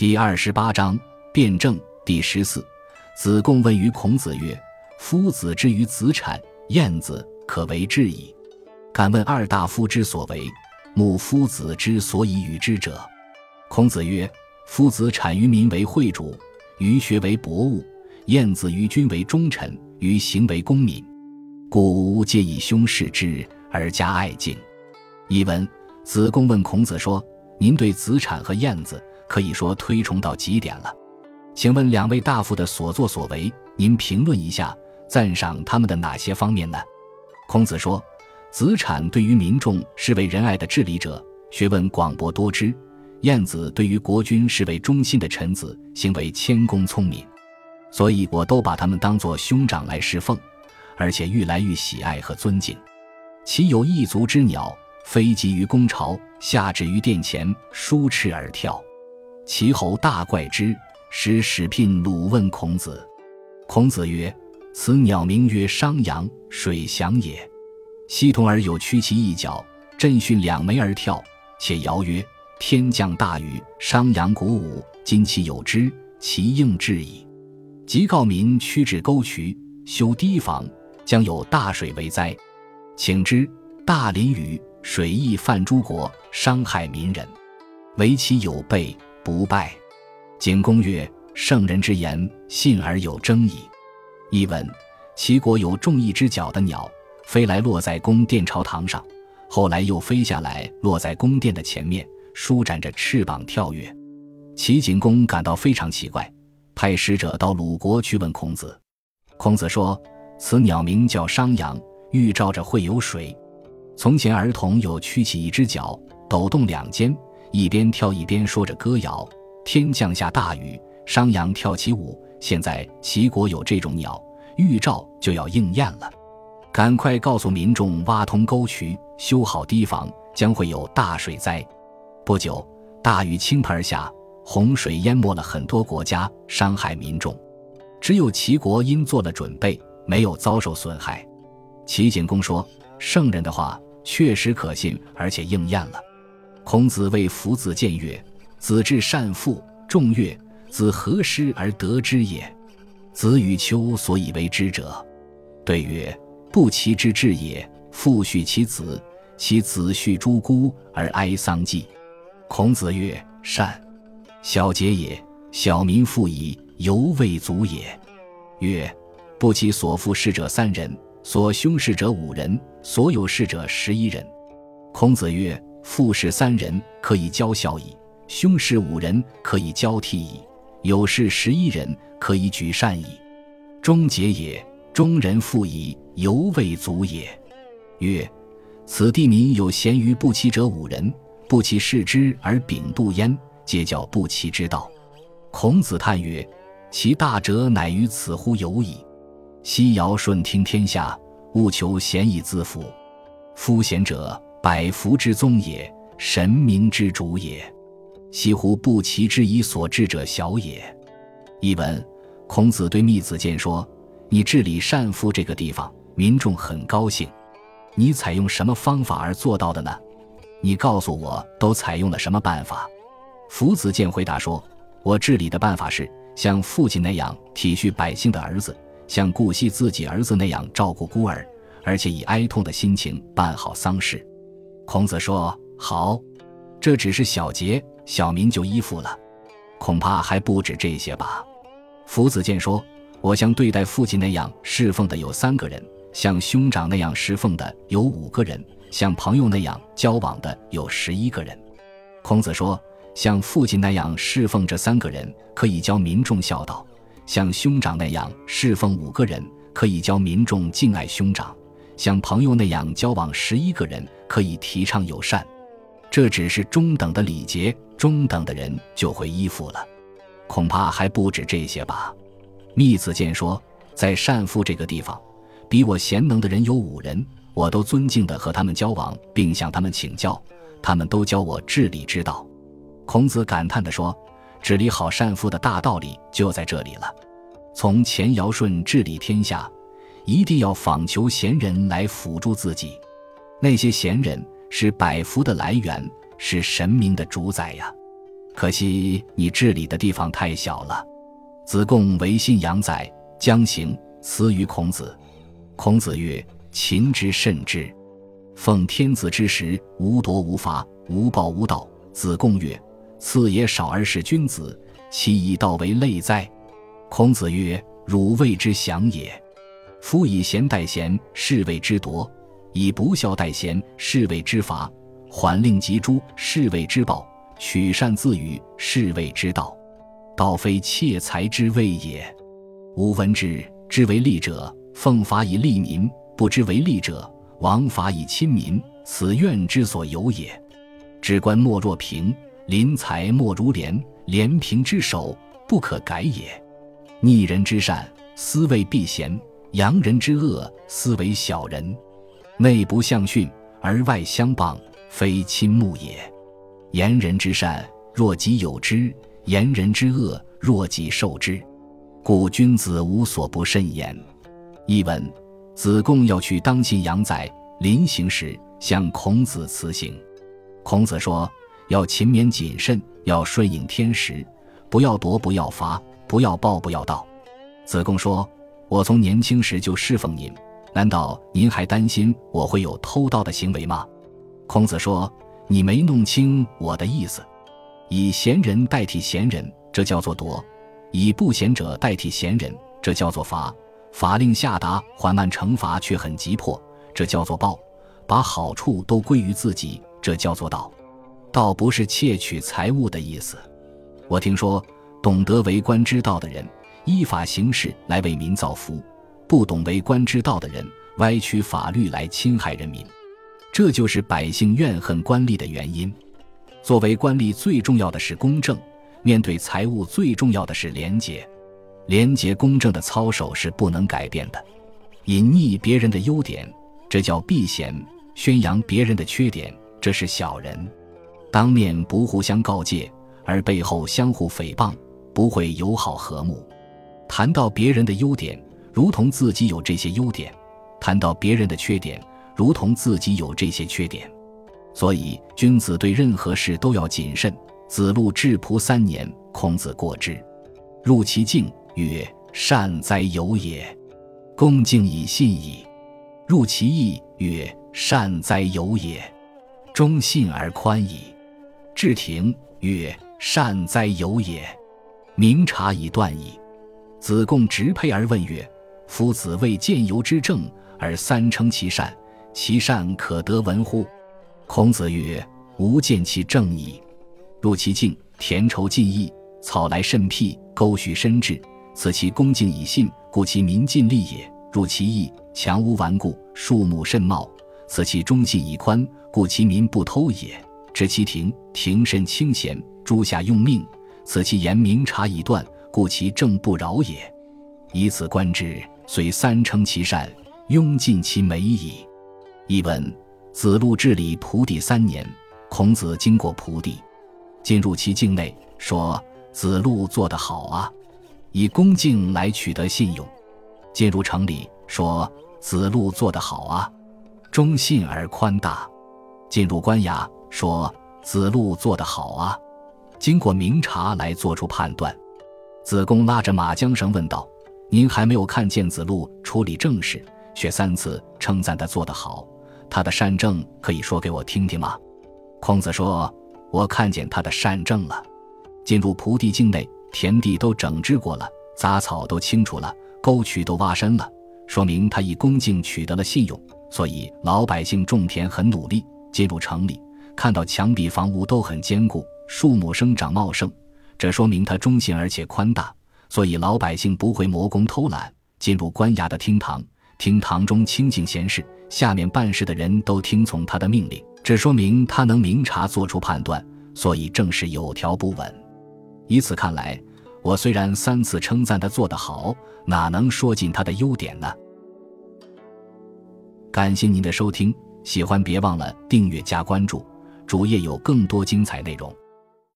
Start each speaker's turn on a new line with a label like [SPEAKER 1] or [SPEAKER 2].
[SPEAKER 1] 第二十八章辩证第十四。子贡问于孔子曰：“夫子之于子产、晏子，可为质矣。敢问二大夫之所为，慕夫子之所以与之者。”孔子曰：“夫子产于民为惠主，于学为博物；晏子于君为忠臣，于行为公敏。故吾皆以兄事之，而加爱敬。”译文：子贡问孔子说：“您对子产和晏子，可以说推崇到极点了。”请问两位大夫的所作所为，您评论一下，赞赏他们的哪些方面呢？孔子说：“子产对于民众是为仁爱的治理者，学问广博多知；晏子对于国君是为忠心的臣子，行为谦恭聪明。所以我都把他们当作兄长来侍奉，而且愈来愈喜爱和尊敬。其有一族之鸟，飞集于宫巢，下至于殿前，舒翅而跳，齐侯大怪之。”使使聘鲁问孔子，孔子曰：“此鸟名曰商阳，水翔也。昔童儿有屈其一角，振训两枚而跳，且谣曰：天降大雨，商阳鼓舞，今其有之，其应至矣。即告民屈至沟渠，修堤防，将有大水为灾。请之，大淋雨，水溢泛诸国，伤害民人，唯其有备，不败。”景公曰：“圣人之言，信而有争矣。”译文：齐国有众翼之角的鸟，飞来落在宫殿朝堂上，后来又飞下来落在宫殿的前面，舒展着翅膀跳跃。齐景公感到非常奇怪，派使者到鲁国去问孔子。孔子说：“此鸟名叫商羊，预兆着会有水。从前儿童有曲起一只脚，抖动两肩，一边跳一边说着歌谣。”天降下大雨，商鞅跳起舞。现在齐国有这种鸟，预兆就要应验了。赶快告诉民众，挖通沟渠，修好堤防，将会有大水灾。不久，大雨倾盆而下，洪水淹没了很多国家，伤害民众。只有齐国因做了准备，没有遭受损害。齐景公说：“圣人的话确实可信，而且应验了。”孔子谓夫子谏曰。子至善父，仲曰。子何失而得之也？子与丘所以为之者。对曰：不其之至也。父恤其子，其子恤诸姑而哀丧祭。孔子曰：善。小节也。小民富矣，犹未足也。曰：不其所负事者三人，所凶事者五人，所有事者十一人。孔子曰：富事三人，可以教孝矣。凶事五人可以交替矣，有事十一人可以举善矣。终结也，终人富矣，犹未足也。曰：此地民有贤于不齐者五人，不齐视之而秉度焉，皆叫不齐之道。孔子叹曰：其大者乃于此乎有矣。昔尧舜听天下，务求贤以自辅。夫贤者，百福之宗也，神明之主也。西乎不齐之以所治者小也。译文：孔子对密子建说：“你治理善夫这个地方，民众很高兴。你采用什么方法而做到的呢？你告诉我，都采用了什么办法？”福子建回答说：“我治理的办法是像父亲那样体恤百姓的儿子，像顾惜自己儿子那样照顾孤儿，而且以哀痛的心情办好丧事。”孔子说：“好，这只是小节。”小民就依附了，恐怕还不止这些吧。夫子见说：“我像对待父亲那样侍奉的有三个人，像兄长那样侍奉的有五个人，像朋友那样交往的有十一个人。”孔子说：“像父亲那样侍奉这三个人，可以教民众孝道；像兄长那样侍奉五个人，可以教民众敬爱兄长；像朋友那样交往十一个人，可以提倡友善。这只是中等的礼节。”中等的人就会依附了，恐怕还不止这些吧。密子见说，在善父这个地方，比我贤能的人有五人，我都尊敬的和他们交往，并向他们请教，他们都教我治理之道。孔子感叹地说：“治理好善父的大道理就在这里了。从前尧舜治理天下，一定要访求贤人来辅助自己，那些贤人是百福的来源。”是神明的主宰呀！可惜你治理的地方太小了。子贡为信阳宰，将行，辞于孔子。孔子曰：“勤之甚之，奉天子之时，无夺无罚，无暴无盗。”子贡曰：“赐也少而是君子，其以道为累哉？”孔子曰：“汝谓之祥也。夫以贤待贤，是谓之夺；以不孝代贤，是谓之罚。缓令及诛，是谓之暴；取善自语，是谓之道。道非窃财之谓也。吾闻之，之为利者。”奉法以利民，不知为利者；王法以亲民，此怨之所由也。治官莫若平，临财莫如廉。廉平之首，不可改也。逆人之善，斯谓避贤；扬人之恶，斯为小人。内不相训，而外相谤，非亲睦也。言人之善，若己有之；言人之恶，若己受之。故君子无所不慎言。译文：子贡要去当晋阳宰，临行时向孔子辞行。孔子说：“要勤勉谨慎，要顺应天时，不要夺，不要伐，不要暴，不要盗。”子贡说：“我从年轻时就侍奉您，难道您还担心我会有偷盗的行为吗？”孔子说：“你没弄清我的意思。以贤人代替贤人，这叫做夺；以不贤者代替贤人，这叫做罚。”法令下达，缓慢惩罚却很急迫，这叫做暴；把好处都归于自己，这叫做道。道不是窃取财物的意思。我听说，懂得为官之道的人依法行事来为民造福，不懂为官之道的人歪曲法律来侵害人民，这就是百姓怨恨官吏的原因。作为官吏，最重要的是公正；面对财物，最重要的是廉洁。廉洁公正的操守是不能改变的，隐匿别人的优点，这叫避嫌；宣扬别人的缺点，这是小人。当面不互相告诫，而背后相互诽谤，不会友好和睦。谈到别人的优点，如同自己有这些优点；谈到别人的缺点，如同自己有这些缺点。所以，君子对任何事都要谨慎。子路质朴三年，孔子过之，入其境。曰：善哉有也，恭敬以信矣。入其意。曰：善哉有也，忠信而宽矣。至庭。曰：善哉有也，明察以断矣。子贡直佩而问曰：夫子谓见由之政，而三称其善，其善可得闻乎？孔子曰：吾见其正矣。入其境，田畴尽义，草来甚辟，沟渠深至。此其恭敬以信，故其民尽力也。入其义，墙屋顽固，树木甚茂。此其忠信以宽，故其民不偷也。知其庭，庭甚清闲，诸下用命。此其言明察以断，故其政不扰也。以此观之，虽三称其善，庸尽其美矣。译文：子路治理蒲地三年，孔子经过蒲地，进入其境内，说：“子路做得好啊。”以恭敬来取得信用，进入城里说子路做得好啊，忠信而宽大；进入官衙说子路做得好啊，经过明察来做出判断。子贡拉着马缰绳问道：“您还没有看见子路处理政事，却三次称赞他做得好，他的善政可以说给我听听吗？”孔子说：“我看见他的善政了。”进入蒲地境内。田地都整治过了，杂草都清除了，沟渠都挖深了，说明他以恭敬取得了信用。所以老百姓种田很努力。进入城里，看到墙壁房屋都很坚固，树木生长茂盛，这说明他忠信而且宽大。所以老百姓不会磨工偷懒。进入官衙的厅堂，厅堂中清静闲适，下面办事的人都听从他的命令，这说明他能明察做出判断，所以正是有条不紊。以此看来，我虽然三次称赞他做得好，哪能说尽他的优点呢？感谢您的收听，喜欢别忘了订阅加关注，主页有更多精彩内容。